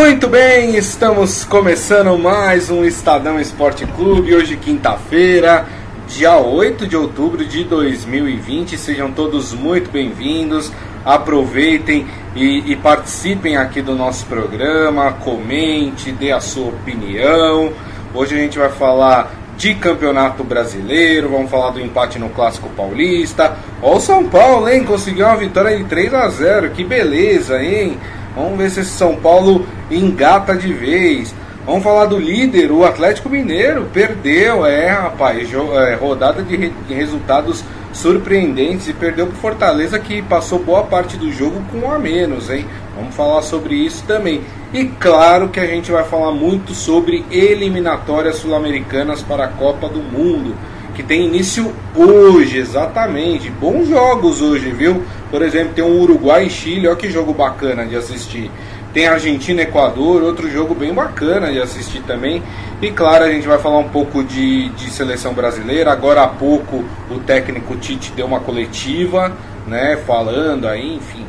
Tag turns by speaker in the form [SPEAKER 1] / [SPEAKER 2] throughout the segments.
[SPEAKER 1] Muito bem, estamos começando mais um Estadão Esporte Clube, hoje quinta-feira, dia 8 de outubro de 2020. Sejam todos muito bem-vindos, aproveitem e, e, participem aqui do nosso programa, comente, dê a sua opinião. Hoje a gente vai falar de Campeonato Brasileiro, vamos falar do empate no Clássico Paulista. Ó o São Paulo, hein? Conseguiu uma vitória de 3 a 0 que beleza, hein? Vamos ver se esse São Paulo engata de vez. Vamos falar do líder, o Atlético Mineiro. Perdeu, é, rapaz. É, rodada de, re, de resultados surpreendentes e perdeu para Fortaleza que passou boa parte do jogo com um a menos, hein? Vamos falar sobre isso também. E claro que a gente vai falar muito sobre eliminatórias sul-americanas para a Copa do Mundo, que tem início hoje, exatamente. Bons jogos hoje, viu? Por exemplo, tem um Uruguai e Chile, olha que jogo bacana de assistir. Tem Argentina e Equador, outro jogo bem bacana de assistir também. E claro, a gente vai falar um pouco de, de seleção brasileira. Agora há pouco o técnico Tite deu uma coletiva, né, falando aí, enfim,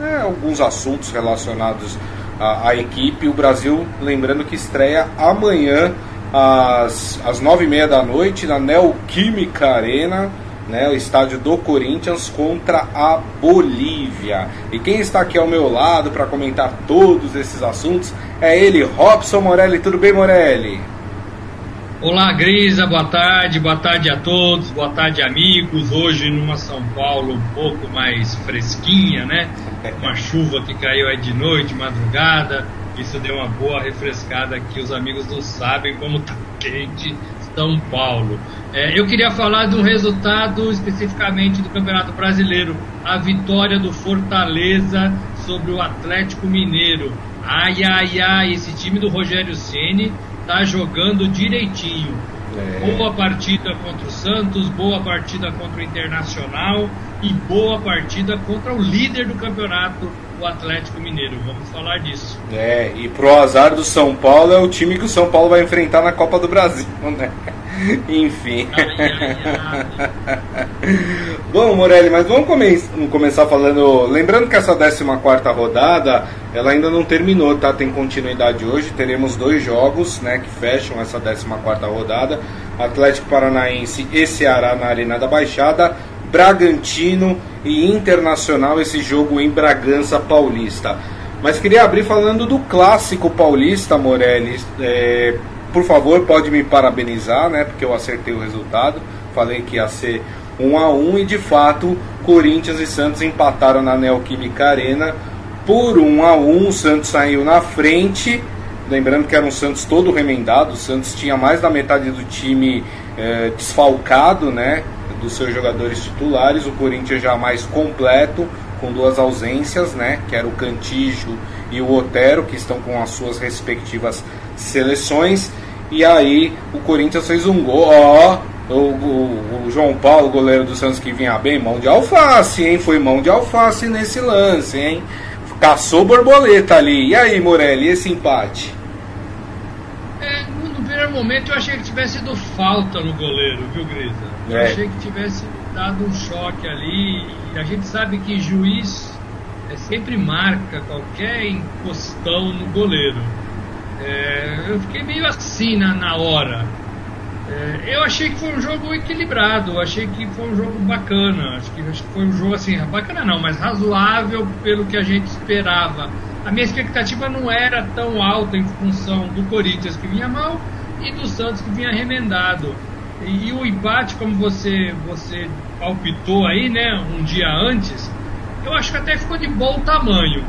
[SPEAKER 1] é, alguns assuntos relacionados à, à, equipe. O Brasil, lembrando que estreia amanhã às, às nove e meia da noite na Neoquímica Arena né, o estádio do Corinthians contra a Bolívia. E quem está aqui ao meu lado para comentar todos esses assuntos é ele, Robson Morelli. Tudo bem, Morelli?
[SPEAKER 2] Olá, Grisa, boa tarde, boa tarde a todos, boa tarde, amigos. Hoje numa São Paulo um pouco mais fresquinha, né? Uma chuva que caiu aí de noite, madrugada. Isso deu uma boa refrescada aqui. Os amigos não sabem como tá quente São Paulo. É, eu queria falar de um resultado especificamente do Campeonato Brasileiro, a vitória do Fortaleza sobre o Atlético Mineiro. Ai, ai, ai, esse time do Rogério Ceni tá jogando direitinho. É. Boa partida contra o Santos, boa partida contra o Internacional e boa partida contra o líder do campeonato, o Atlético Mineiro. Vamos falar disso.
[SPEAKER 1] É, e pro azar do São Paulo é o time que o São Paulo vai enfrentar na Copa do Brasil, né? Enfim. Bom, Morelli, mas vamos come começar falando. Lembrando que essa 14 rodada ela ainda não terminou, tá? Tem continuidade hoje. Teremos dois jogos né, que fecham essa 14 rodada: Atlético Paranaense e Ceará na Arena da Baixada. Bragantino e Internacional, esse jogo em Bragança Paulista. Mas queria abrir falando do clássico paulista, Morelli. É, por favor, pode me parabenizar, né? Porque eu acertei o resultado. Falei que ia ser 1 a 1 e de fato Corinthians e Santos empataram na Neoquímica Arena por 1 a 1. O Santos saiu na frente. Lembrando que era um Santos todo remendado. O Santos tinha mais da metade do time eh, desfalcado, né? Dos seus jogadores titulares. O Corinthians já mais completo, com duas ausências, né? Que era o Cantijo e o Otero, que estão com as suas respectivas seleções. E aí o Corinthians fez um gol. Ó, o, o, o, João Paulo, goleiro do Santos que vinha bem, mão de alface, hein? Foi mão de alface nesse lance, hein? Caçou borboleta ali. E aí, Morelli, esse empate?
[SPEAKER 2] No primeiro momento eu achei que tivesse sido falta no goleiro, viu, Grisa? Eu é. achei que tivesse dado um choque ali. E a gente sabe que juiz é, sempre marca qualquer encostão no goleiro. É, eu fiquei meio assim na, na hora. É, eu achei que foi um jogo equilibrado, achei que foi um jogo bacana. Acho que, acho que foi um jogo assim, bacana não, mas razoável pelo que a gente esperava. A minha expectativa não era tão alta em função do Corinthians que vinha mal e do Santos que vinha remendado. E, e o empate, como você, você palpitou aí, né, um dia antes, eu acho que até ficou de bom tamanho.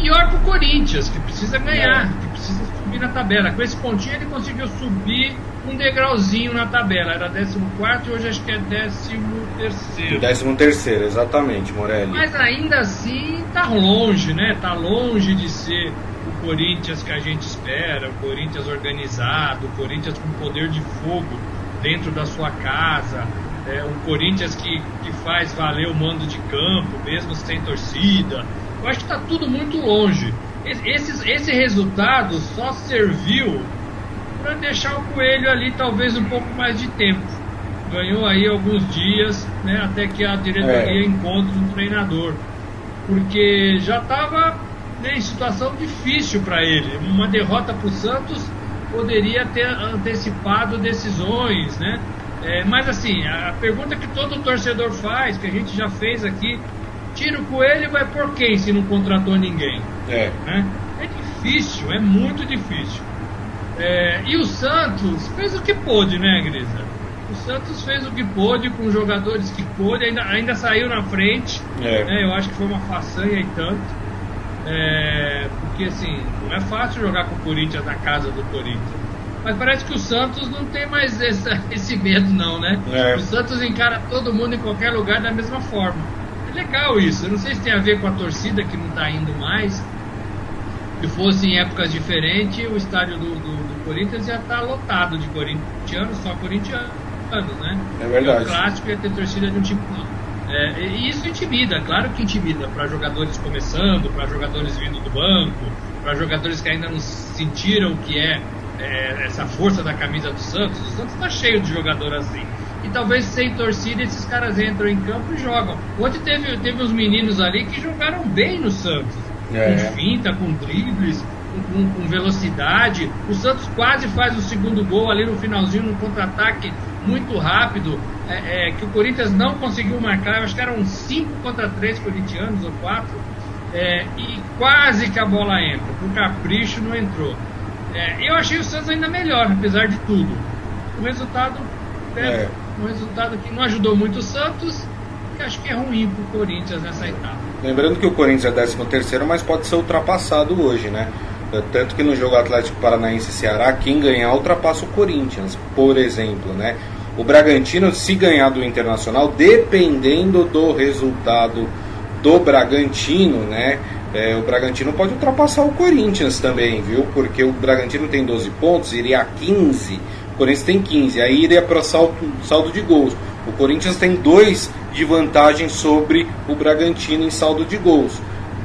[SPEAKER 2] Pior pro Corinthians, que precisa ganhar, é. que precisa subir na tabela. Com esse pontinho ele conseguiu subir um degrauzinho na tabela. Era 14 e hoje acho que é 13.
[SPEAKER 1] 13 terceiro, exatamente, Morelli.
[SPEAKER 2] Mas ainda assim tá longe, né? Tá longe de ser o Corinthians que a gente espera, o Corinthians organizado, o Corinthians com poder de fogo dentro da sua casa. É, o Corinthians que, que faz valer o mando de campo, mesmo sem torcida. Eu acho que está tudo muito longe. Esse, esse resultado só serviu para deixar o Coelho ali talvez um pouco mais de tempo. Ganhou aí alguns dias, né, até que a diretoria é. encontre um treinador. Porque já estava né, em situação difícil para ele. Uma derrota para o Santos poderia ter antecipado decisões, né? É, mas assim, a pergunta que todo torcedor faz, que a gente já fez aqui, tira o coelho e vai por quem se não contratou ninguém?
[SPEAKER 1] É.
[SPEAKER 2] Né? É difícil, é muito difícil. É, e o Santos fez o que pôde, né, Grisa? O Santos fez o que pôde com os jogadores que pôde, ainda, ainda saiu na frente. É. Né? Eu acho que foi uma façanha e tanto. É, porque assim, não é fácil jogar com o Corinthians na casa do Corinthians. Mas parece que o Santos não tem mais esse, esse medo, não, né? É. O Santos encara todo mundo em qualquer lugar da mesma forma. É legal isso. Eu não sei se tem a ver com a torcida que não está indo mais. Se fosse em épocas diferentes, o estádio do, do, do Corinthians ia estar tá lotado de corintianos, só corintianos, né?
[SPEAKER 1] É verdade.
[SPEAKER 2] o clássico ia ter torcida de um tipo. É, e isso intimida, claro que intimida, para jogadores começando, para jogadores vindo do banco, para jogadores que ainda não sentiram o que é, é, essa força da camisa do Santos. O Santos está cheio de jogador assim. E talvez sem torcida esses caras entram em campo e jogam. Ontem teve, teve uns meninos ali que jogaram bem no Santos. É. Com finta, com dribles, com, com, velocidade. O Santos quase faz o segundo gol ali no finalzinho, no contra-ataque muito rápido é, é, que o Corinthians não conseguiu marcar, acho que eram 5 contra 3 corintianos ou 4, é, e quase que a bola entra, por capricho não entrou. É, eu achei o Santos ainda melhor, apesar de tudo. O resultado é, é. Um resultado que não ajudou muito o Santos, e acho que é ruim para o Corinthians nessa etapa.
[SPEAKER 1] Lembrando que o Corinthians é 13 terceiro, mas pode ser ultrapassado hoje, né? Tanto que no jogo Atlético Paranaense Ceará, quem ganhar ultrapassa o Corinthians, por exemplo, né? o Bragantino, se ganhar do Internacional, dependendo do resultado do Bragantino, né? É, o Bragantino pode ultrapassar o Corinthians também, viu? Porque o Bragantino tem 12 pontos, iria a 15, o Corinthians tem 15, aí iria para saldo, saldo de gols. O Corinthians tem 2 de vantagem sobre o Bragantino em saldo de gols.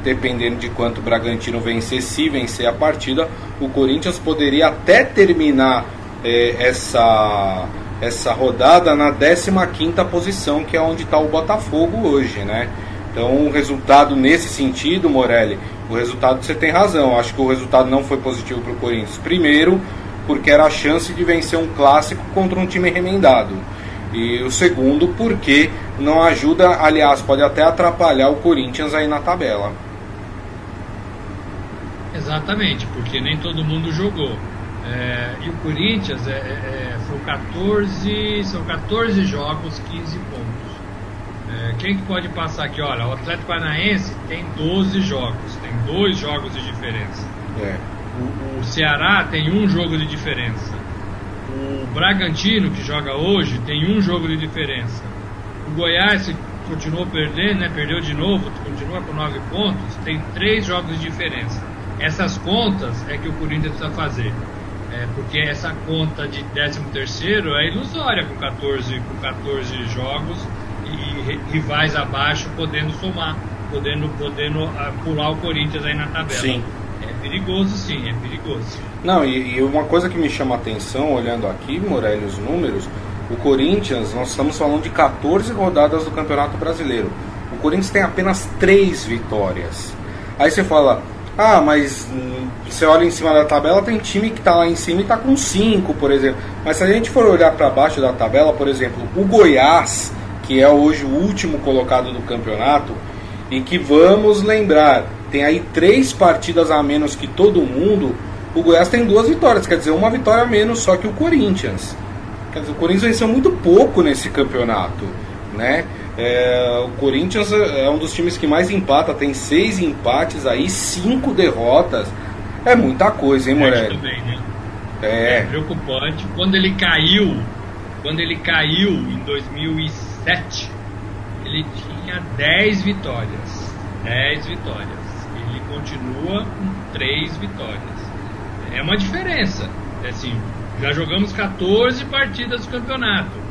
[SPEAKER 1] Dependendo de quanto o Bragantino vencer, se vencer a partida, o Corinthians poderia até terminar é, essa essa rodada na 15ª posição, que é onde está o Botafogo hoje, né? Então, o resultado nesse sentido, Morelli, o resultado você tem razão. Acho que o resultado não foi positivo para o Corinthians. Primeiro, porque era a chance de vencer um clássico contra um time remendado. E o segundo, porque não ajuda, aliás, pode até atrapalhar o Corinthians aí na tabela.
[SPEAKER 2] Exatamente, porque nem todo mundo jogou. É, e o Corinthians é, é, é são 14, são 14 jogos, 15 pontos. É, quem que pode passar aqui? Olha, o Atlético Paranaense tem 12 jogos, tem dois jogos de diferença.
[SPEAKER 1] É.
[SPEAKER 2] O, o, Ceará tem um jogo de diferença. O Bragantino, que joga hoje, tem um jogo de diferença. O Goiás continuou perdendo, né? perdeu de novo, continua com 9 pontos, tem três jogos de diferença. Essas contas é que o Corinthians precisa fazer. É, porque essa conta de 13 terceiro é ilusória com 14, com 14 jogos e rivais abaixo podendo somar, podendo, podendo uh, pular o Corinthians aí na tabela.
[SPEAKER 1] Sim.
[SPEAKER 2] Perigoso sim, é perigoso.
[SPEAKER 1] Não, e, e uma coisa que me chama a atenção, olhando aqui, Morelli, os números, o Corinthians, nós estamos falando de 14 rodadas do Campeonato Brasileiro. O Corinthians tem apenas 3 vitórias. Aí você fala, ah, mas hum, você olha em cima da tabela, tem time que está lá em cima e está com 5, por exemplo. Mas se a gente for olhar para baixo da tabela, por exemplo, o Goiás, que é hoje o último colocado do campeonato, e que vamos lembrar, tem aí três partidas a menos que todo mundo, o Goiás tem duas vitórias, quer dizer, uma vitória a menos só que o Corinthians. Quer dizer, o Corinthians venceu muito pouco nesse campeonato, né? É, o Corinthians é um dos times que mais empata, tem seis empates aí, cinco derrotas. É muita coisa, hein, Morelli?
[SPEAKER 2] Né? é. é preocupante. Quando ele caiu, quando ele caiu em 2007, ele tinha 10 vitórias. 10 vitórias. Ele continua com 3 vitórias. É uma diferença. É assim, já jogamos 14 partidas do campeonato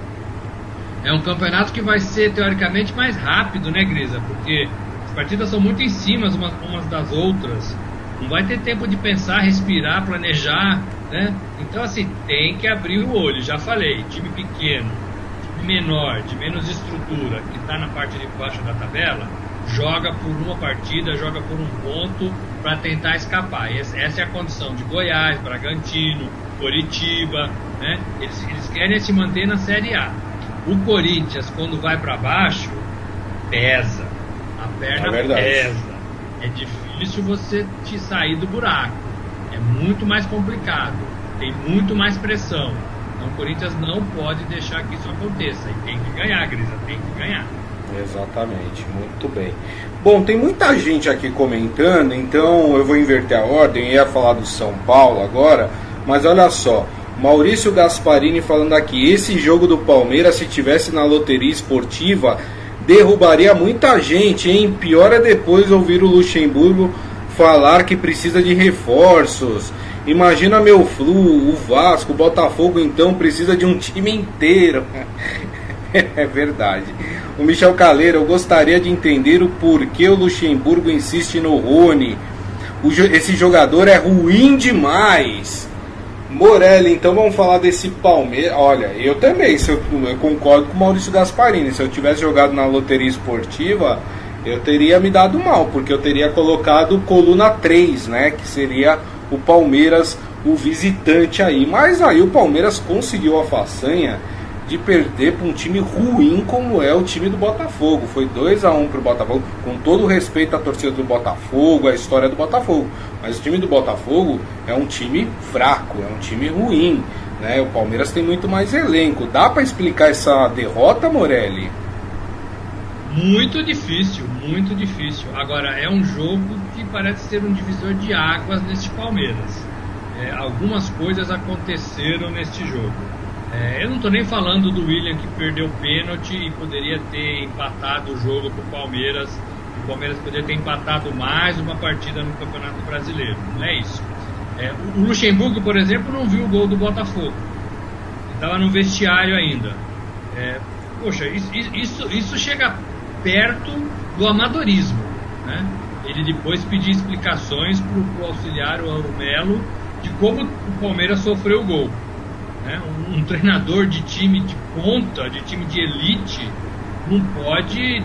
[SPEAKER 2] é um campeonato que vai ser teoricamente mais rápido, né, Grisa? Porque as partidas são muito em cima umas, umas das outras. Não vai ter tempo de pensar, respirar, planejar, né? Então, assim, tem que abrir o olho. Já falei, time pequeno, time menor, de menos estrutura, que está na parte de baixo da tabela, joga por uma partida, joga por um ponto para tentar escapar. Essa é a condição de Goiás, Bragantino, Coritiba, né? Eles, eles querem se manter na Série A. O Corinthians, quando vai para baixo, pesa. A perna é pesa. É difícil você te sair do buraco. É muito mais complicado. Tem muito mais pressão. Então o Corinthians não pode deixar que isso aconteça. E tem que ganhar, Grisa, tem que ganhar.
[SPEAKER 1] Exatamente, muito bem. Bom, tem muita gente aqui comentando, então eu vou inverter a ordem, eu ia falar do São Paulo agora, mas olha só, Maurício Gasparini falando aqui, esse jogo do Palmeiras, se tivesse na loteria esportiva, derrubaria muita gente, hein? Pior é depois ouvir o Luxemburgo falar que precisa de reforços. Imagina meu Flu, o Vasco, o Botafogo então precisa de um time inteiro. é verdade. O Michel Caleiro, eu gostaria de entender o porquê o Luxemburgo insiste no Rony. O, esse jogador é ruim demais. Morelli, então vamos falar desse Palmeiras. Olha, eu também, eu, eu, concordo com o Maurício Gasparini. Se eu tivesse jogado na loteria esportiva, eu teria me dado mal, porque eu teria colocado coluna 3, né? Que seria o Palmeiras, o visitante aí. Mas aí o Palmeiras conseguiu a façanha de perder para um time ruim como é o time do Botafogo. Foi 2 a 1 um para o Botafogo, com todo o respeito à torcida do Botafogo, à história do Botafogo. Mas o time do Botafogo é um time fraco, é um time ruim. Né? O Palmeiras tem muito mais elenco. Dá para explicar essa derrota, Morelli?
[SPEAKER 2] Muito difícil, muito difícil. Agora, é um jogo que parece ser um divisor de águas neste Palmeiras. É, algumas coisas aconteceram neste jogo. É, eu não estou nem falando do William que perdeu o pênalti e poderia ter empatado o jogo para o Palmeiras. O Palmeiras poderia ter empatado mais uma partida no Campeonato Brasileiro. Não é isso. É, o Luxemburgo, por exemplo, não viu o gol do Botafogo. Estava no vestiário ainda. É, poxa, isso, isso, isso chega perto do amadorismo. Né? Ele depois pediu explicações para o auxiliar, o Melo, de como o Palmeiras sofreu o gol. Né? Um, um, treinador de time de ponta, de time de elite, não pode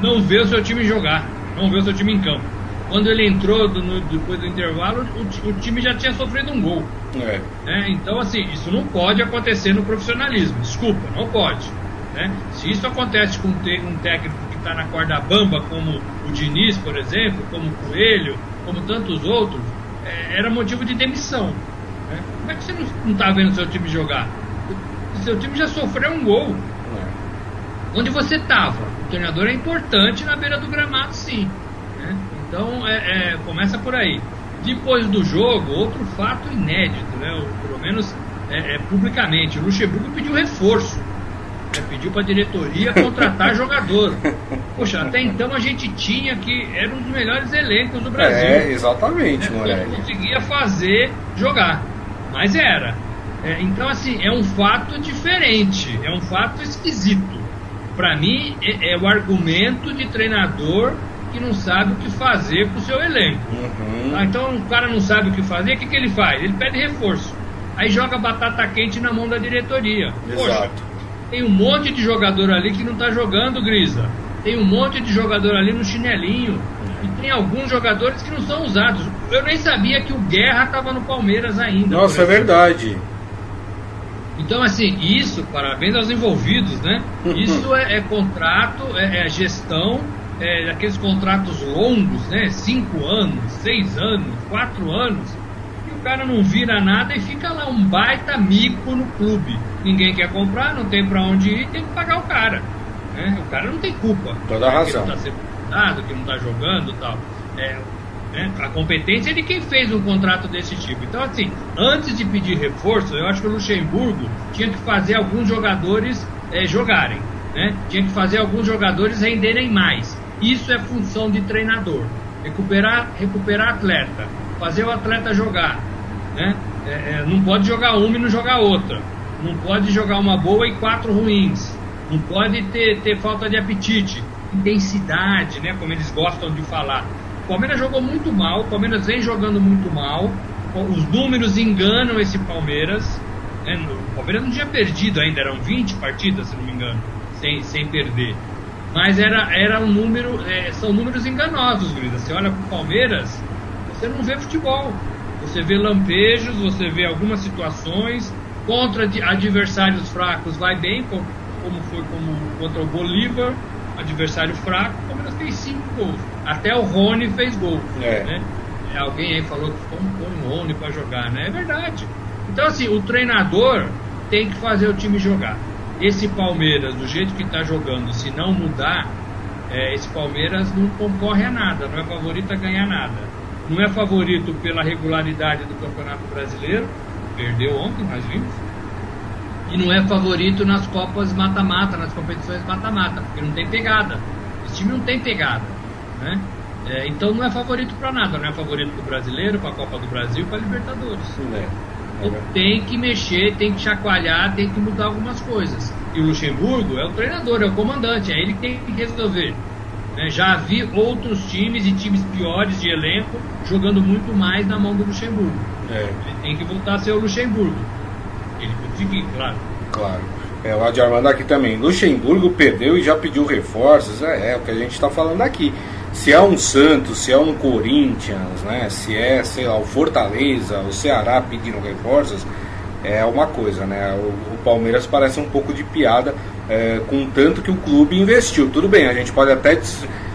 [SPEAKER 2] não ver o seu time jogar, não ver o seu time em campo. Quando ele entrou do, no, depois do intervalo, o, o, time já tinha sofrido um gol. É. Né? Então, assim, isso não pode acontecer no profissionalismo. Desculpa, não pode. Né? Se isso acontece com um técnico que está na corda bamba, como o Diniz, por exemplo, como o Coelho, como tantos outros, é, era motivo de demissão. Como é que você não está vendo seu time jogar? O seu time já sofreu um gol. É. Onde você estava? O treinador é importante na beira do gramado, sim. Né? Então, é, é, começa por aí. Depois do jogo, outro fato inédito, né? pelo menos é, é, publicamente. O Luxemburgo pediu reforço. Né? Pediu para a diretoria contratar jogador. Poxa, até então a gente tinha que era um dos melhores elencos do Brasil.
[SPEAKER 1] É, exatamente, né?
[SPEAKER 2] Não conseguia fazer jogar mas era. É, então, assim, é um fato diferente, é um fato esquisito. Para mim, é, é, o argumento de treinador que não sabe o que fazer com o seu elenco. Uhum. Ah, então, o cara não sabe o que fazer, o que, que ele faz? Ele pede reforço. Aí joga batata quente na mão da diretoria.
[SPEAKER 1] Exato. Poxa,
[SPEAKER 2] tem um monte de jogador ali que não tá jogando, Grisa. Tem um monte de jogador ali no chinelinho. E tem alguns jogadores que não são usados. Eu nem sabia que o Guerra estava no Palmeiras ainda.
[SPEAKER 1] Nossa, é verdade.
[SPEAKER 2] Então, assim, isso, parabéns aos envolvidos, né? Isso é, é contrato, é, é, gestão, é aqueles contratos longos, né? Cinco anos, seis anos, quatro anos. E o cara não vira nada e fica lá um baita mico no clube. Ninguém quer comprar, não tem para onde ir, tem que pagar o cara. Né? O cara não tem culpa.
[SPEAKER 1] Toda razão.
[SPEAKER 2] Que não tá sendo que não está jogando tal. É, né? A competência é de quem fez um contrato desse tipo. Então, assim, antes de pedir reforço, eu acho que o Luxemburgo tinha que fazer alguns jogadores é, jogarem. Né? Tinha que fazer alguns jogadores renderem mais. Isso é função de treinador. Recuperar, recuperar atleta. Fazer o atleta jogar. Né? É, não pode jogar uma e não jogar outra. Não pode jogar uma boa e quatro ruins. Não pode ter, ter falta de apetite, intensidade, né? Como eles gostam de falar. O Palmeiras jogou muito mal, o Palmeiras vem jogando muito mal. Os números enganam esse Palmeiras. Né? O Palmeiras não tinha perdido ainda, eram 20 partidas, se não me engano, sem, sem perder. Mas era, era um número, é, são números enganosos, Grisa. Você olha para o Palmeiras, você não vê futebol. Você vê lampejos, você vê algumas situações. Contra adversários fracos vai bem, como, foi como contra o Bolívar, adversário fraco, o Palmeiras fez cinco gols. Até o Rony fez gol. É. Né? Alguém aí falou que põe o Rony para jogar, né? É verdade. Então, assim, o treinador tem que fazer o time jogar. Esse Palmeiras, do jeito que está jogando, se não mudar, é, esse Palmeiras não concorre a nada, não é favorito a ganhar nada. Não é favorito pela regularidade do Campeonato Brasileiro, perdeu ontem, nós vimos. E não é favorito nas Copas mata-mata, nas competições mata-mata, porque não tem pegada. Esse time não tem pegada. Né? É, então não é favorito para nada, não é favorito para o brasileiro, para a Copa do Brasil, para a Libertadores. É. É tem que mexer, tem que chacoalhar, tem que mudar algumas coisas. E o Luxemburgo é o treinador, é o comandante, é ele que tem que resolver. Né? Já vi outros times e times piores de elenco jogando muito mais na mão do Luxemburgo. É. Ele tem que voltar a ser o Luxemburgo. Ele conseguir, claro.
[SPEAKER 1] Claro. É, o Adi Armando aqui também. Luxemburgo perdeu e já pediu reforços. É, é o que a gente está falando aqui. Se é um Santos, se é um Corinthians, né? Se é, sei lá, o Fortaleza, o Ceará pedindo reforços, é uma coisa, né? O, o Palmeiras parece um pouco de piada é, com tanto que o clube investiu. Tudo bem, a gente pode até,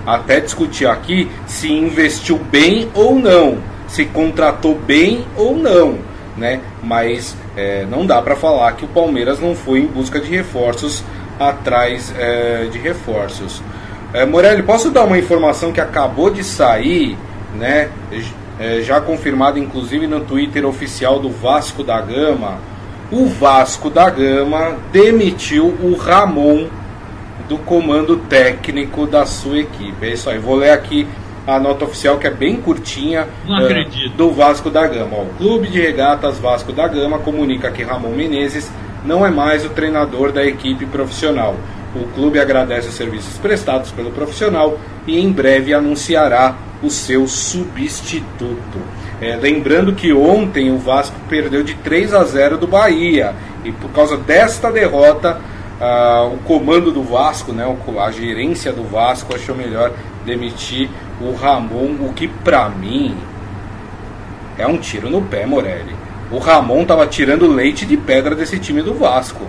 [SPEAKER 1] até discutir aqui se investiu bem ou não, se contratou bem ou não, né? Mas é, não dá para falar que o Palmeiras não foi em busca de reforços atrás é, de reforços. É, Morelli, posso dar uma informação que acabou de sair, né? É, já confirmada inclusive no Twitter oficial do Vasco da Gama. O Vasco da Gama demitiu o Ramon do comando técnico da sua equipe. É isso aí, vou ler aqui a nota oficial que é bem curtinha
[SPEAKER 2] uh,
[SPEAKER 1] do Vasco da Gama. o Clube de Regatas Vasco da Gama comunica que Ramon Menezes não é mais o treinador da equipe profissional. O clube agradece os serviços prestados pelo profissional e em breve anunciará o seu substituto. É, lembrando que ontem o Vasco perdeu de 3 a 0 do Bahia e por causa desta derrota uh, o comando do Vasco, né, a gerência do Vasco achou melhor demitir o Ramon, o que para mim é um tiro no pé, Morelli. O Ramon tava tirando leite de pedra desse time do Vasco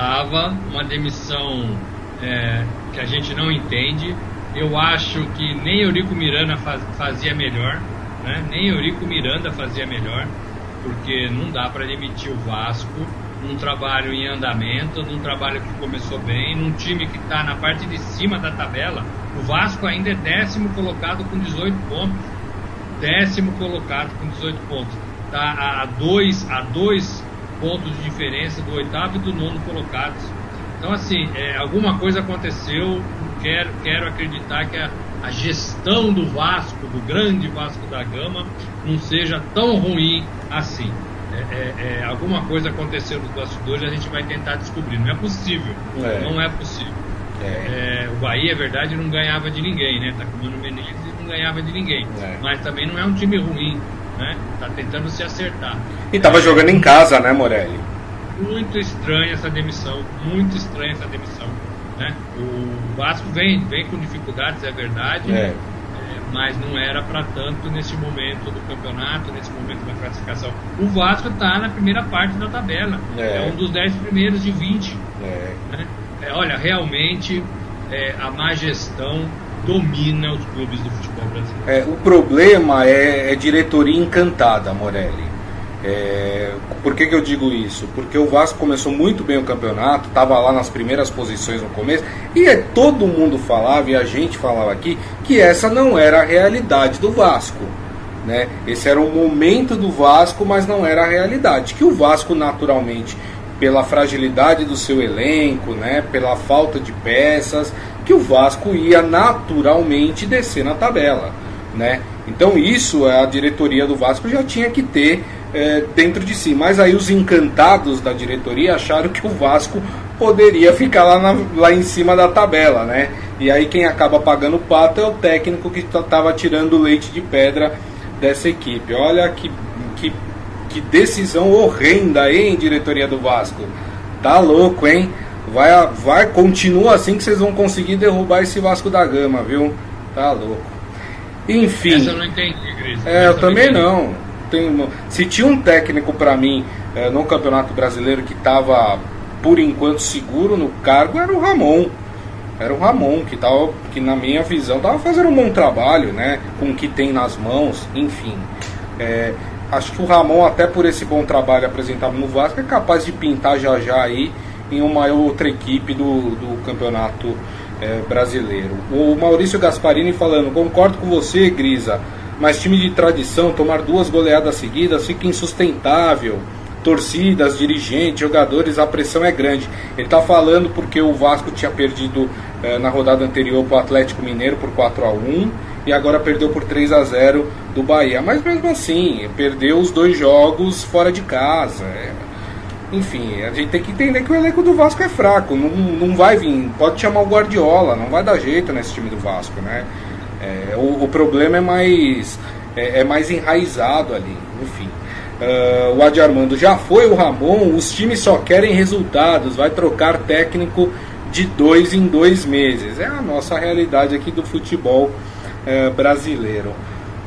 [SPEAKER 2] estava, uma demissão é, que a gente não entende. Eu acho que nem Eurico Miranda faz, fazia melhor, né? nem Eurico Miranda fazia melhor, porque não dá para demitir o Vasco num trabalho em andamento, num trabalho que começou bem, num time que está na parte de cima da tabela. O Vasco ainda é décimo colocado com 18 pontos. Décimo colocado com 18 pontos. Está a dois, a dois pontos de diferença do oitavo e do nono colocados. Então, assim, é, alguma coisa aconteceu. Quero, quero acreditar que a, a gestão do Vasco, do grande Vasco da Gama, não seja tão ruim assim. É, é, é, alguma coisa aconteceu nos bastidores a gente vai tentar descobrir. Não é possível. É. Não é possível. É. É, o Bahia, é verdade, não ganhava de ninguém, né? Tá com o Mano Menezes e não ganhava de ninguém. Mas também não é um time ruim né? Tá tentando se acertar.
[SPEAKER 1] E tava jogando em casa, né, Morelli?
[SPEAKER 2] Muito estranha essa demissão, muito estranha essa demissão, né? O Vasco vem, vem com dificuldades, é verdade. É. É, mas não era para tanto nesse momento do campeonato, nesse momento da classificação. O Vasco está na primeira parte da tabela, é, é um dos 10 primeiros de 20. É. Né? É, olha, realmente é, a má gestão domina os clubes do futebol brasileiro.
[SPEAKER 1] É, o problema é, é diretoria encantada, Morelli. É, por que, que eu digo isso? Porque o Vasco começou muito bem o campeonato, estava lá nas primeiras posições no começo, e é, todo mundo falava, e a gente falava aqui, que essa não era a realidade do Vasco. Né? Esse era o momento do Vasco, mas não era a realidade. Que o Vasco, naturalmente, pela fragilidade do seu elenco, né, pela falta de peças, que o Vasco ia naturalmente descer na tabela. Né? Então isso a diretoria do Vasco já tinha que ter é, dentro de si. Mas aí os encantados da diretoria acharam que o Vasco poderia ficar lá, na, lá em cima da tabela. Né? E aí quem acaba pagando o pato é o técnico que estava tirando leite de pedra dessa equipe. Olha que, que, que decisão horrenda, hein, diretoria do Vasco? Tá louco, hein? Vai, vai, continua assim que vocês vão conseguir derrubar esse Vasco da Gama, viu? Tá louco. Enfim. Essa
[SPEAKER 2] eu não entendi, Cris.
[SPEAKER 1] É, eu também não. Tem, se tinha um técnico para mim é, no Campeonato Brasileiro que estava por enquanto seguro no cargo, era o Ramon. Era o Ramon que tava, que na minha visão estava fazendo um bom trabalho, né? Com o que tem nas mãos, enfim. É, acho que o Ramon, até por esse bom trabalho apresentado no Vasco, é capaz de pintar já já aí em uma outra equipe do, do campeonato é, brasileiro. O Maurício Gasparini falando, concordo com você, Grisa, mas time de tradição tomar duas goleadas seguidas fica insustentável. Torcidas, dirigentes, jogadores, a pressão é grande. Ele está falando porque o Vasco tinha perdido é, na rodada anterior para o Atlético Mineiro por 4 a 1 e agora perdeu por 3 a 0 do Bahia. Mas mesmo assim, perdeu os dois jogos fora de casa. É, enfim, a gente tem que entender que o elenco do Vasco é fraco, não, não vai vir, pode chamar o Guardiola, não vai dar jeito nesse time do Vasco, né? É, o, o, problema é mais, é, é, mais enraizado ali, enfim. Uh, o Adi Armando já foi o Ramon, os times só querem resultados, vai trocar técnico de dois em dois meses. É a nossa realidade aqui do futebol uh, brasileiro.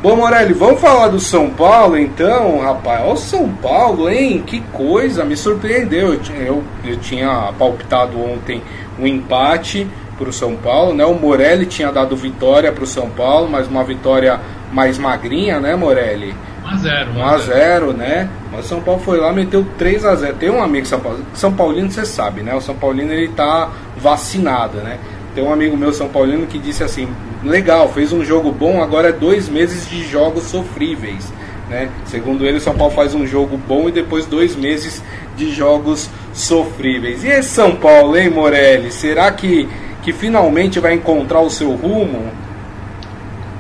[SPEAKER 1] Bom, Morelli, vamos falar do São Paulo então, rapaz. Olha o São Paulo, hein? Que coisa, me surpreendeu. Eu, eu, eu tinha palpitado ontem um empate para o São Paulo, né? O Morelli tinha dado vitória para o São Paulo, mas uma vitória mais magrinha, né, Morelli?
[SPEAKER 2] 1x0.
[SPEAKER 1] 1x0, né? Mas o São Paulo foi lá meteu 3x0. Tem um amigo São Paulo. São Paulino, você sabe, né? O São Paulino ele tá vacinado, né? Tem um amigo meu São Paulino que disse assim: legal, fez um jogo bom, agora é dois meses de jogos sofríveis. Né? Segundo ele, o São Paulo faz um jogo bom e depois dois meses de jogos sofríveis. E esse São Paulo, hein, Morelli? Será que, que finalmente vai encontrar o seu rumo?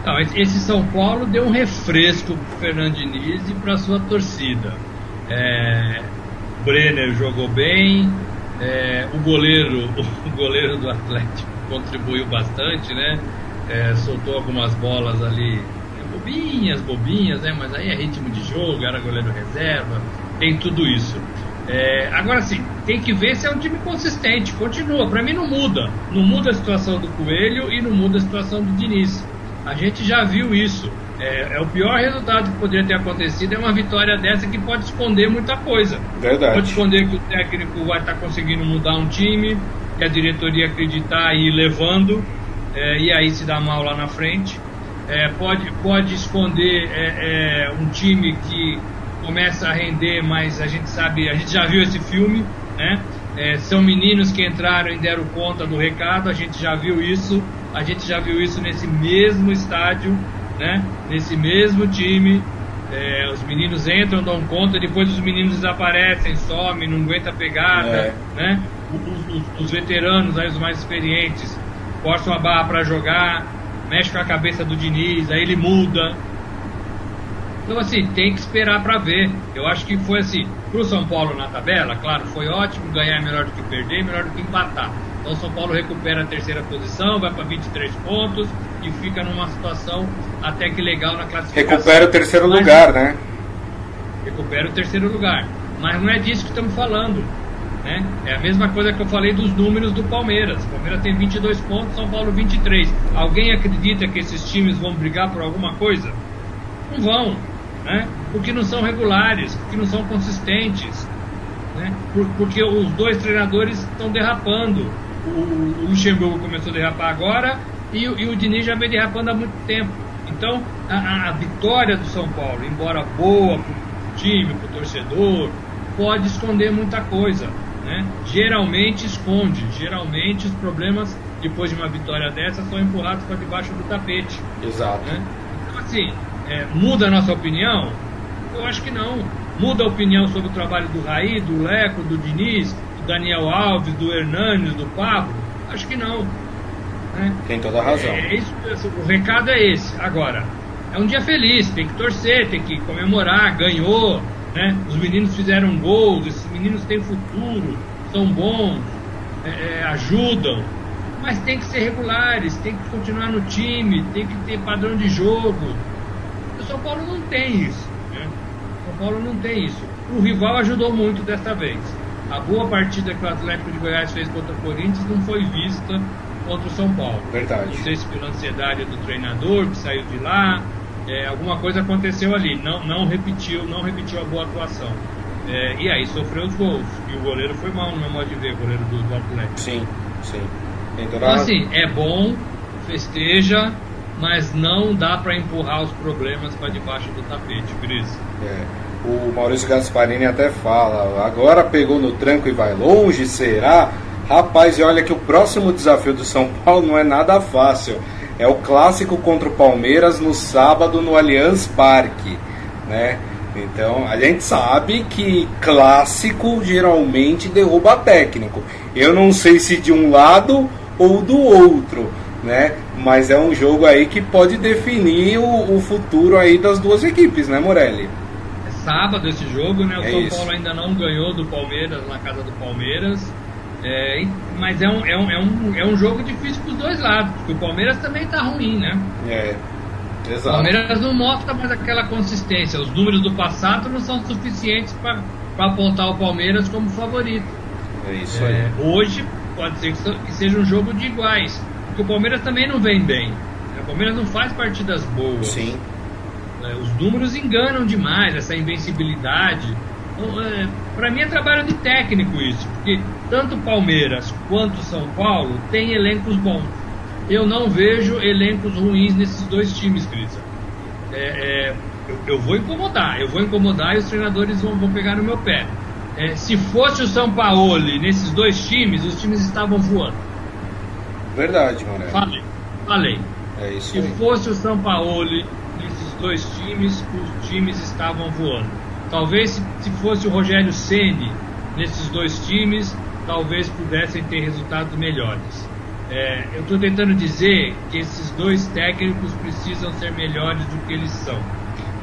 [SPEAKER 2] Não, esse São Paulo deu um refresco para Fernando Diniz e para sua torcida. É, Brenner jogou bem, é, o goleiro, o goleiro do Atlético contribuiu bastante, né? É, soltou algumas bolas ali, bobinhas, bobinhas, né? Mas aí é ritmo de jogo, era goleiro reserva, tem tudo isso. É, agora sim, tem que ver se é um time consistente. Continua, para mim não muda. Não muda a situação do Coelho e não muda a situação do Diniz. A gente já viu isso. É, é, o pior resultado que poderia ter acontecido é uma vitória dessa que pode esconder muita coisa.
[SPEAKER 1] Verdade.
[SPEAKER 2] Pode esconder que o técnico vai estar conseguindo mudar um time, que a diretoria acreditar e ir levando, é, e aí se dá mal lá na frente. É, pode, pode esconder é, é, um time que começa a render, mas a gente sabe, a gente já viu esse filme, né? É, são meninos que entraram e deram conta do recado, a gente já viu isso, a gente já viu isso nesse mesmo estádio, né? Nesse mesmo time, é, os meninos entram, dão conta, depois os meninos desaparecem, somem, não aguenta a pegada, é. né? Os, os, os, veteranos, aí, os mais experientes, forçam a barra para jogar, mexe com a cabeça do Diniz, aí ele muda. Então assim, tem que esperar para ver. Eu acho que foi assim, pro São Paulo na tabela, claro, foi ótimo, ganhar é melhor do que perder, melhor do que empatar. Então o São Paulo recupera a terceira posição, vai para 23 pontos e fica numa situação até que legal na classificação.
[SPEAKER 1] Recupera o terceiro Mas, lugar, né?
[SPEAKER 2] Recupera o terceiro lugar. Mas não é disso que estamos falando. Né? É a mesma coisa que eu falei dos números do Palmeiras. O Palmeiras tem 22 pontos, São Paulo 23. Alguém acredita que esses times vão brigar por alguma coisa? Não vão. Né? Porque não são regulares, porque não são consistentes. Né? Por, porque os dois treinadores estão derrapando o, Luxemburgo começou a derrapar agora e, e o Diniz já vem derrapando há muito tempo. Então, a, a vitória do São Paulo, embora boa para o time, para o torcedor, pode esconder muita coisa. Né? Geralmente esconde, geralmente os problemas depois de uma vitória dessa são empurrados para debaixo do tapete.
[SPEAKER 1] Exato. Né?
[SPEAKER 2] Então, assim, é, muda a nossa opinião? Eu acho que não. Muda a opinião sobre o trabalho do Raí, do Leco, do Diniz, Daniel Alves, do Hernanes, do Pablo? Acho que não.
[SPEAKER 1] Né? Tem toda a razão.
[SPEAKER 2] É, isso, o recado é esse. Agora, é um dia feliz, tem que torcer, tem que comemorar, ganhou, né? Os meninos fizeram gols, esses meninos têm futuro, são bons, é, é, ajudam, mas tem que ser regulares, tem que continuar no time, tem que ter padrão de jogo. O São Paulo não tem isso. Né? O São Paulo não tem isso. O rival ajudou muito desta vez a boa partida que o Atlético de Goiás fez contra o Corinthians não foi vista contra o São Paulo.
[SPEAKER 1] Verdade.
[SPEAKER 2] Não sei se pela ansiedade do treinador que saiu de lá, é, alguma coisa aconteceu ali, não, não repetiu, não repetiu a boa atuação. É, e aí sofreu os gols. E o goleiro foi mal, no meu modo de ver, o goleiro do, do Atlético.
[SPEAKER 1] Sim, sim.
[SPEAKER 2] Então, assim, é bom, festeja, mas não dá para empurrar os problemas para debaixo do tapete, Cris.
[SPEAKER 1] É. O Maurício Gasparini até fala, agora pegou no tranco e vai longe, será? Rapaz, e olha que o próximo desafio do São Paulo não é nada fácil. É o clássico contra o Palmeiras no sábado no Allianz Parque, né? Então, a gente sabe que clássico geralmente derruba técnico. Eu não sei se de um lado ou do outro, né? Mas é um jogo aí que pode definir o, o futuro aí das duas equipes, né, Morelli?
[SPEAKER 2] É sábado esse jogo, né? O
[SPEAKER 1] É
[SPEAKER 2] São
[SPEAKER 1] isso.
[SPEAKER 2] Paulo ainda não ganhou do Palmeiras na casa do Palmeiras. É, mas é um, é, um, é, um, é um jogo difícil para os dois lados, porque o Palmeiras também tá ruim, né?
[SPEAKER 1] É,
[SPEAKER 2] O
[SPEAKER 1] exato.
[SPEAKER 2] Palmeiras não mostra mais aquela consistência. Os números do passado não são suficientes para apontar o Palmeiras como favorito.
[SPEAKER 1] É isso aí.
[SPEAKER 2] É, hoje pode ser que se- que seja um jogo de iguais, porque o Palmeiras também não vem bem. né? O Palmeiras não faz partidas boas.
[SPEAKER 1] Sim,
[SPEAKER 2] É, os números enganam demais, essa invencibilidade. É, para mim é trabalho de técnico isso, porque tanto Palmeiras quanto São Paulo têm elencos bons. Eu não vejo elencos ruins nesses dois times, Cris. É, é, eu, eu vou incomodar, eu vou incomodar e os treinadores vão, vão pegar no meu pé. É, se fosse o São Paulo nesses dois times, os times estavam voando.
[SPEAKER 1] verdade, Morelli.
[SPEAKER 2] Falei, falei.
[SPEAKER 1] É isso
[SPEAKER 2] Se
[SPEAKER 1] aí.
[SPEAKER 2] fosse o Sampaoli nesses dois times, os times estavam voando. Talvez se, se fosse o Rogério Ceni nesses dois times, talvez pudessem ter resultados melhores. É, eu estou tentando dizer que esses dois técnicos precisam ser melhores do que eles são.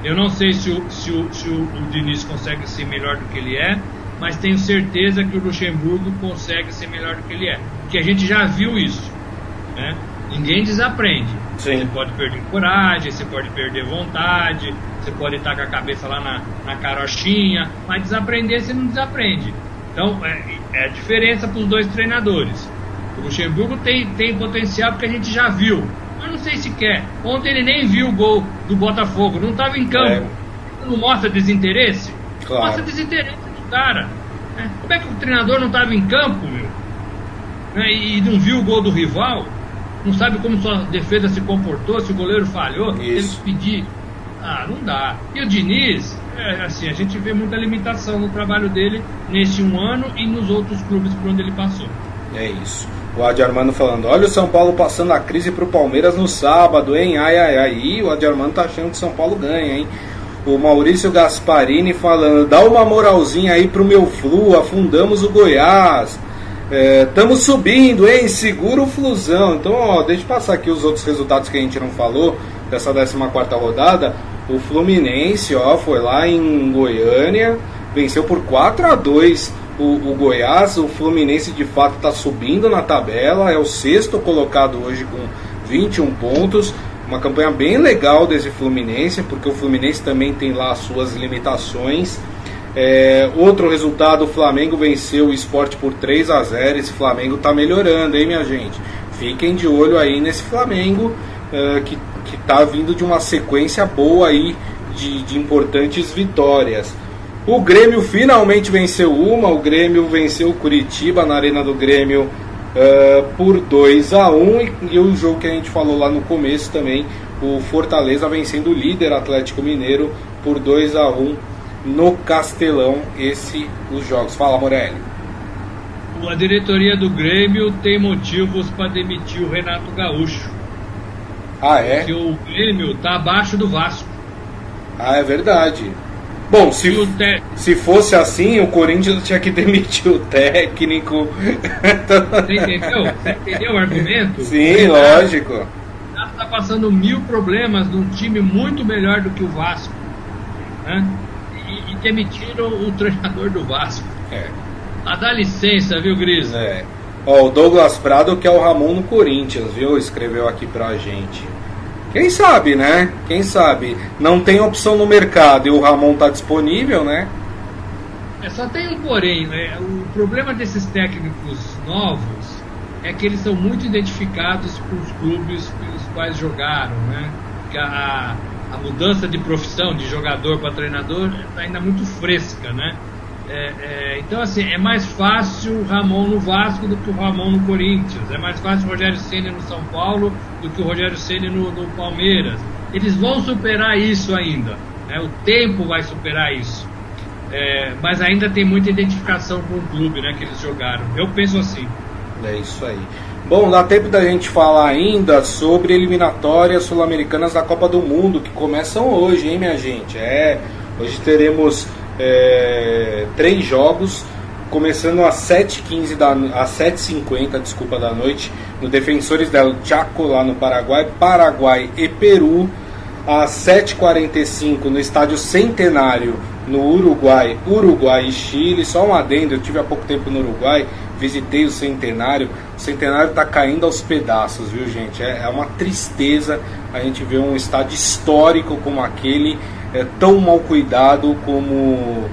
[SPEAKER 2] Eu não sei se o, se o, se o, Diniz consegue ser melhor do que ele é, mas tenho certeza que o Luxemburgo consegue ser melhor do que ele é. Porque a gente já viu isso. Né? Ninguém desaprende.
[SPEAKER 1] Sim.
[SPEAKER 2] Você pode perder coragem, você pode perder vontade, você pode estar com a cabeça lá na, na carochinha, mas desaprender você não desaprende. Então, é, é a diferença para os dois treinadores. O Luxemburgo tem, tem potencial porque a gente já viu. Mas não sei se quer. Ontem ele nem viu o gol do Botafogo, não estava em campo. Não mostra desinteresse?
[SPEAKER 1] Claro.
[SPEAKER 2] Mostra desinteresse do cara. né? Como é que o treinador não estava em campo, meu? Né, E não viu o gol do rival? Não sabe como sua defesa se comportou, se o goleiro falhou, teve
[SPEAKER 1] Isso.
[SPEAKER 2] que pedir. Ah, não dá. E o Diniz, é, assim, a gente vê muita limitação no trabalho dele nesse um ano e nos outros clubes por onde ele passou.
[SPEAKER 1] É isso. O Adi Armando falando, olha o São Paulo passando a crise pro Palmeiras no sábado, hein? Ai, ai, ai. Ih, o Adi Armando tá achando que São Paulo ganha, hein? O Maurício Gasparini falando, dá uma moralzinha aí pro meu Flu, afundamos o Goiás. Estamos subindo, hein? Segura o Flusão. Então, ó, deixa eu passar aqui os outros resultados que a gente não falou dessa 14 rodada. O Fluminense, ó, foi lá em Goiânia, venceu por 4 a 2 o, o Goiás. O Fluminense de fato está subindo na tabela, é o sexto colocado hoje com 21 pontos. Uma campanha bem legal desse Fluminense, porque o Fluminense também tem lá as suas limitações. É, outro resultado, o Flamengo venceu o esporte por 3 a 0 Esse Flamengo tá melhorando, hein, minha gente? Fiquem de olho aí nesse Flamengo é, que, que tá vindo de uma sequência boa aí de, de importantes vitórias. O Grêmio finalmente venceu uma, o Grêmio venceu o Curitiba na Arena do Grêmio é, por 2 a 1 e, e o jogo que a gente falou lá no começo também, o Fortaleza vencendo o líder Atlético Mineiro por 2 a 1 no Castelão esse os jogos. Fala, Morelli.
[SPEAKER 2] A diretoria do Grêmio tem motivos para demitir o Renato Gaúcho.
[SPEAKER 1] Ah, é?
[SPEAKER 2] Porque o Grêmio tá abaixo do Vasco.
[SPEAKER 1] Ah, é verdade. Bom, se,
[SPEAKER 2] o te...
[SPEAKER 1] se fosse assim, o Corinthians tinha que demitir o técnico.
[SPEAKER 2] Você entendeu? Você entendeu o argumento?
[SPEAKER 1] Sim,
[SPEAKER 2] O Renato
[SPEAKER 1] lógico.
[SPEAKER 2] está passando mil problemas num time muito melhor do que o Vasco. Né? E, e demitiram o treinador do Vasco.
[SPEAKER 1] É,
[SPEAKER 2] Ah, dá licença, viu, Gris?
[SPEAKER 1] é. Ó, o Douglas Prado, que é o Ramon no Corinthians, viu? Escreveu aqui pra gente. Quem sabe, né? Quem sabe? Não tem opção no mercado e o Ramon tá disponível, né?
[SPEAKER 2] É, só tem um porém, né? o problema desses técnicos novos é que eles são muito identificados com os clubes pelos quais jogaram, né? A, a mudança de profissão de jogador para treinador está ainda muito fresca, né? É, é, então, assim, é mais fácil o Ramon no Vasco do que o Ramon no Corinthians. É mais fácil o Rogério Ceni no São Paulo do que o Rogério Ceni no, no, Palmeiras. Eles vão superar isso ainda. Né? O tempo vai superar isso. É, mas ainda tem muita identificação com o clube né, que eles jogaram. Eu penso assim.
[SPEAKER 1] É isso aí. Bom, dá tempo da gente falar ainda sobre eliminatórias sul-americanas da Copa do Mundo que começam hoje, hein, minha gente? É, hoje teremos é, três jogos, começando às 7h15 da às 7h50, desculpa, da noite, no Defensores del Chaco, lá no Paraguai, Paraguai e Peru, às 7h45 no Estádio Centenário, no Uruguai, Uruguai e Chile. Só um adendo, eu tive há pouco tempo no Uruguai, visitei o Centenário. O Centenário está caindo aos pedaços, viu, gente? É, é, uma tristeza a gente ver um estádio histórico como aquele é, tão mal cuidado como,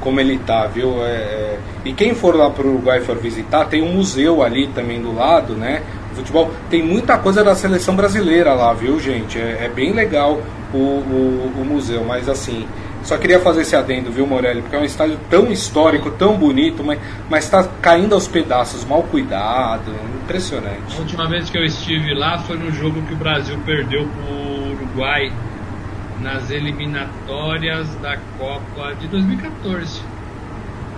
[SPEAKER 1] como ele tá, viu? É, é, e quem for lá para o Uruguai for visitar, tem um museu ali também do lado, né? Futebol tem muita coisa da seleção brasileira lá, viu, gente? É, é bem legal o, o, o, museu, mas assim, só queria fazer esse adendo, viu, Morelli? Porque é um estádio tão histórico, tão bonito, mas está caindo aos pedaços, mal cuidado, impressionante.
[SPEAKER 2] A última vez que eu estive lá foi no jogo que o Brasil perdeu para o Uruguai nas eliminatórias da Copa de 2014.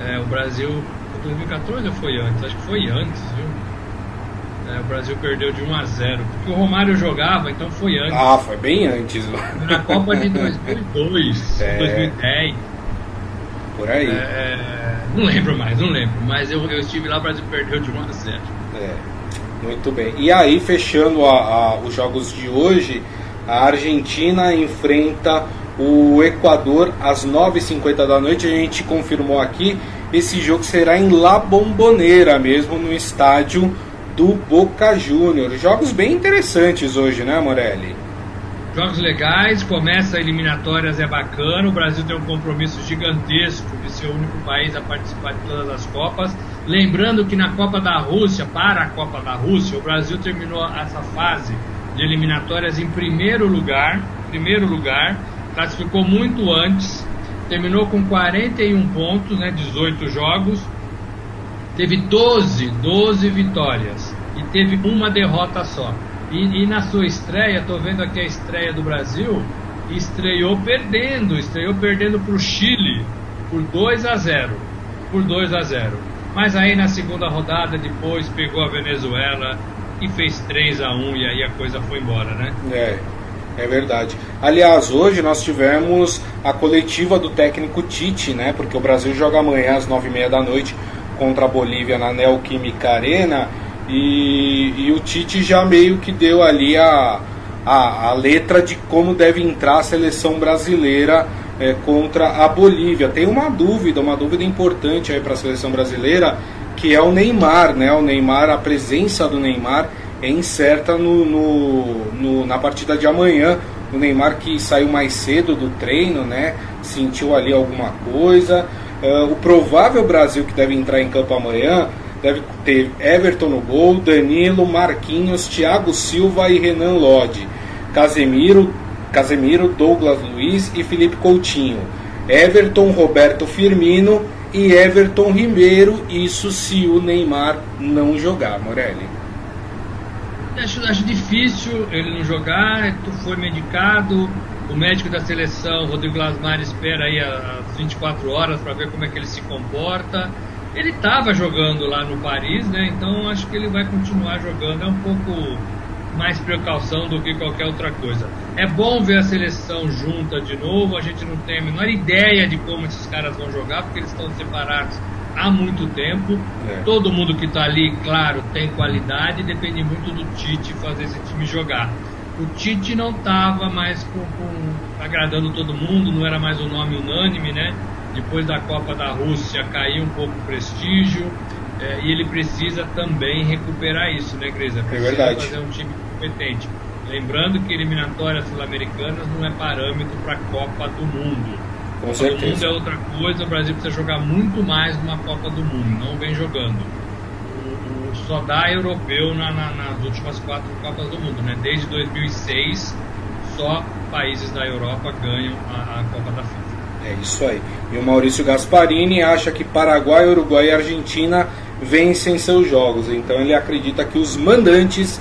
[SPEAKER 2] É, o Brasil. 2014 ou foi antes? Acho que foi antes, viu? É, o Brasil perdeu de 1 a 0 porque o Romário jogava, então foi antes.
[SPEAKER 1] Ah, foi bem antes.
[SPEAKER 2] Na Copa de 2002, é... 2010.
[SPEAKER 1] Por aí.
[SPEAKER 2] É, não lembro mais, não lembro. Mas eu, eu estive lá, o Brasil perdeu de 1 a 0
[SPEAKER 1] É, muito bem. E aí, fechando a, a, os jogos de hoje, a Argentina enfrenta o Equador às 9h50 da noite. A gente confirmou aqui. Esse jogo será em La Bombonera mesmo, no estádio do Boca Juniors. Jogos bem interessantes hoje, né, Morelli?
[SPEAKER 2] Jogos legais, começa a eliminatórias, é bacana. O Brasil tem um compromisso gigantesco de ser o único país a participar de todas as Copas. Lembrando que na Copa da Rússia, para a Copa da Rússia, o Brasil terminou essa fase de eliminatórias em primeiro lugar, primeiro lugar, classificou muito antes, terminou com 41 pontos, né, 18 jogos, teve 12, 12 vitórias teve uma derrota só. E, e na sua estreia, estou vendo aqui a estreia do Brasil, estreou perdendo, estreou perdendo para o Chile por 2 a 0, por 2 a 0. Mas aí na segunda rodada depois pegou a Venezuela, e fez 3 a 1 e aí a coisa foi embora, né?
[SPEAKER 1] É. É verdade. Aliás, hoje nós tivemos a coletiva do técnico Tite, né? Porque o Brasil joga amanhã às nove e meia da noite contra a Bolívia na Neoquímica Arena e, e o Tite já meio que deu ali a, a, a letra de como deve entrar a seleção brasileira é, contra a Bolívia. Tem uma dúvida, uma dúvida importante aí para a seleção brasileira que é o Neymar, né? O Neymar, a presença do Neymar é incerta no, no, no, na partida de amanhã. O Neymar que saiu mais cedo do treino, né? Sentiu ali alguma coisa. Uh, o provável Brasil que deve entrar em campo amanhã deve ter Everton no gol, Danilo, Marquinhos, Thiago Silva e Renan Lodge. Casemiro, Casemiro, Douglas Luiz e Felipe Coutinho. Everton, Roberto Firmino e Everton Ribeiro, isso se o Neymar não jogar, Morelli.
[SPEAKER 2] Acho, acho difícil ele não jogar, foi medicado, o médico da seleção, Rodrigo Lasmar, espera aí as 24 horas para ver como é que ele se comporta. Ele estava jogando lá no Paris, né? Então acho que ele vai continuar jogando. É um pouco mais precaução do que qualquer outra coisa. É bom ver a seleção junta de novo, a gente não tem a menor ideia de como esses caras vão jogar, porque eles estão separados há muito tempo. É. Todo mundo que está ali, claro, tem qualidade, depende muito do Tite fazer esse time jogar. O Tite não estava mais com, com, agradando todo mundo, não era mais um nome unânime, né? Depois da Copa da Rússia caiu um pouco o prestígio. É, e ele precisa também recuperar isso, né, Grisa?
[SPEAKER 1] Precisa é verdade.
[SPEAKER 2] fazer um time competente. Lembrando que eliminatórias sul-americanas não é parâmetro para a Copa do Mundo. Com Copa certeza. do Mundo é outra coisa, o Brasil precisa jogar muito mais numa Copa do Mundo, não vem jogando. O, o só dá europeu na, na, nas últimas quatro Copas do Mundo, né? Desde 2006, só países da Europa ganham a, a Copa da FIFA.
[SPEAKER 1] É isso aí. E o Maurício Gasparini acha que Paraguai, Uruguai e Argentina vencem seus jogos. Então ele acredita que os mandantes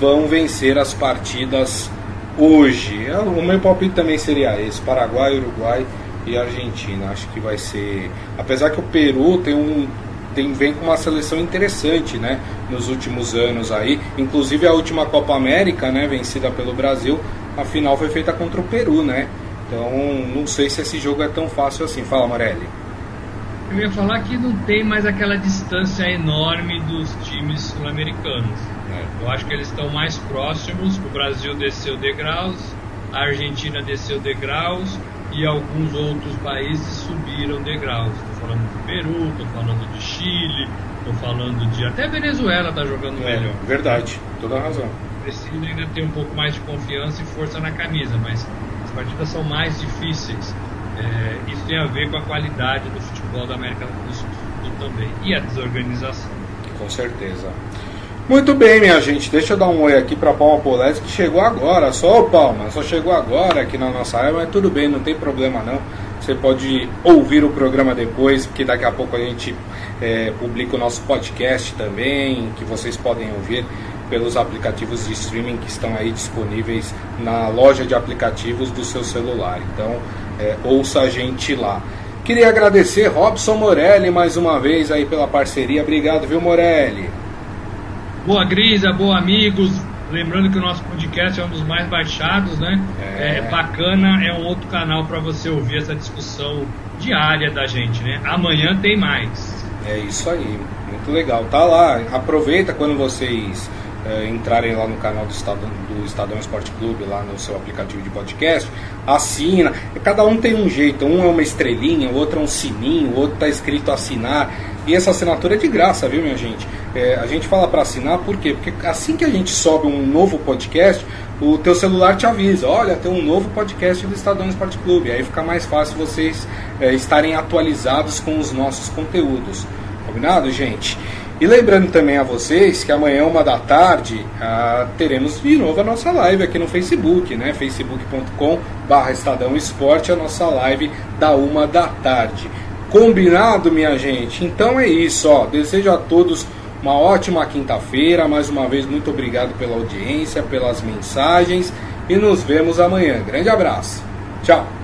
[SPEAKER 1] vão vencer as partidas hoje. É, o meu palpite também seria esse: Paraguai, Uruguai e Argentina. Acho que vai ser. Apesar que o Peru tem um. Tem, vem com uma seleção interessante, né? Nos últimos anos aí. Inclusive a última Copa América, né? Vencida pelo Brasil. A final foi feita contra o Peru, né? Então não sei se esse jogo é tão fácil assim. Fala, Morelli.
[SPEAKER 2] Eu ia falar que não tem mais aquela distância enorme dos times sul-americanos. É. Eu acho que eles estão mais próximos. O Brasil desceu degraus, a Argentina desceu degraus e alguns outros países subiram degraus. Estou falando do Peru, estou falando de Chile, estou falando de. Até Venezuela está jogando é, melhor.
[SPEAKER 1] Verdade, toda razão.
[SPEAKER 2] Precisa ainda ter um pouco mais de confiança e força na camisa, mas as partidas são mais difíceis. É, isso tem a ver com a qualidade do futebol da América do Sul também e a desorganização.
[SPEAKER 1] Com certeza. Muito bem, minha gente. Deixa eu dar um oi aqui para Palma Polese que chegou agora. Só o Palma, só chegou agora aqui na nossa área, mas tudo bem, não tem problema não. Você pode ouvir o programa depois, porque daqui a pouco a gente é, publica o nosso podcast também, que vocês podem ouvir pelos aplicativos de streaming que estão aí disponíveis na loja de aplicativos do seu celular. Então, é, ouça a gente lá. Queria agradecer Robson Morelli mais uma vez aí pela parceria. Obrigado, viu, Morelli?
[SPEAKER 2] Boa Grisa, boa amigos. Lembrando que o nosso podcast é um dos mais baixados, né? É, é bacana, é um outro canal para você ouvir essa discussão diária da gente, né? Amanhã tem mais.
[SPEAKER 1] É isso aí, muito legal. Tá lá, aproveita quando vocês é, entrarem lá no canal do Estadão, do Estadão Esporte Clube, lá no seu aplicativo de podcast, assina. Cada um tem um jeito, um é uma estrelinha, o outro é um sininho, o outro está escrito assinar. E essa assinatura é de graça, viu, minha gente? É, a gente fala para assinar por quê? Porque assim que a gente sobe um novo podcast, o teu celular te avisa, olha, tem um novo podcast do Estadão Esporte Clube. Aí fica mais fácil vocês é, estarem atualizados com os nossos conteúdos. Combinado, gente? E lembrando também a vocês que amanhã, uma da tarde, ah, teremos de novo a nossa live aqui no Facebook, né? facebook.com barra Estadão Esporte, a nossa live da uma da tarde. Combinado, minha gente? Então é isso, ó. Desejo a todos uma ótima quinta-feira. Mais uma vez, muito obrigado pela audiência, pelas mensagens e nos vemos amanhã. Grande abraço. Tchau.